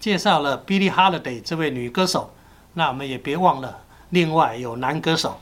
介绍了 Billie Holiday 这位女歌手，那我们也别忘了，另外有男歌手。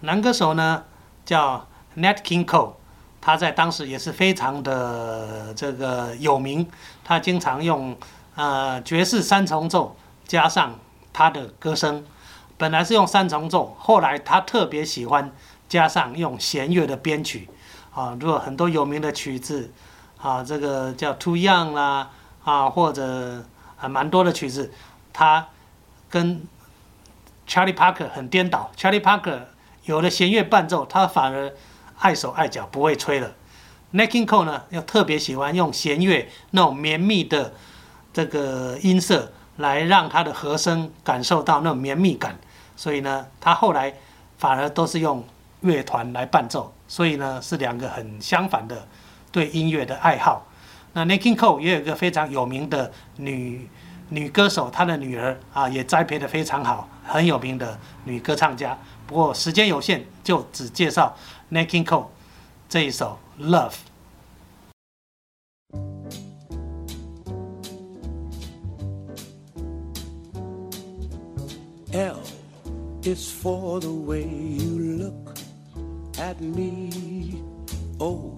男歌手呢叫 Nat King Cole，他在当时也是非常的这个有名，他经常用呃爵士三重奏加上他的歌声。本来是用三重奏，后来他特别喜欢加上用弦乐的编曲。啊，如果很多有名的曲子，啊，这个叫 Too Young 啦，啊，或者啊蛮多的曲子，他跟 Charlie Parker 很颠倒。Charlie Parker 有了弦乐伴奏，他反而碍手碍脚，不会吹了。n a k i n Cole 呢，又特别喜欢用弦乐那种绵密的这个音色，来让他的和声感受到那种绵密感。所以呢，他后来反而都是用乐团来伴奏。所以呢，是两个很相反的对音乐的爱好。那 n a k i n Cole 也有一个非常有名的女女歌手，她的女儿啊也栽培的非常好，很有名的女歌唱家。不过时间有限，就只介绍 n a k i n Cole 这一首《Love》。L is for the way you look. at me. oh.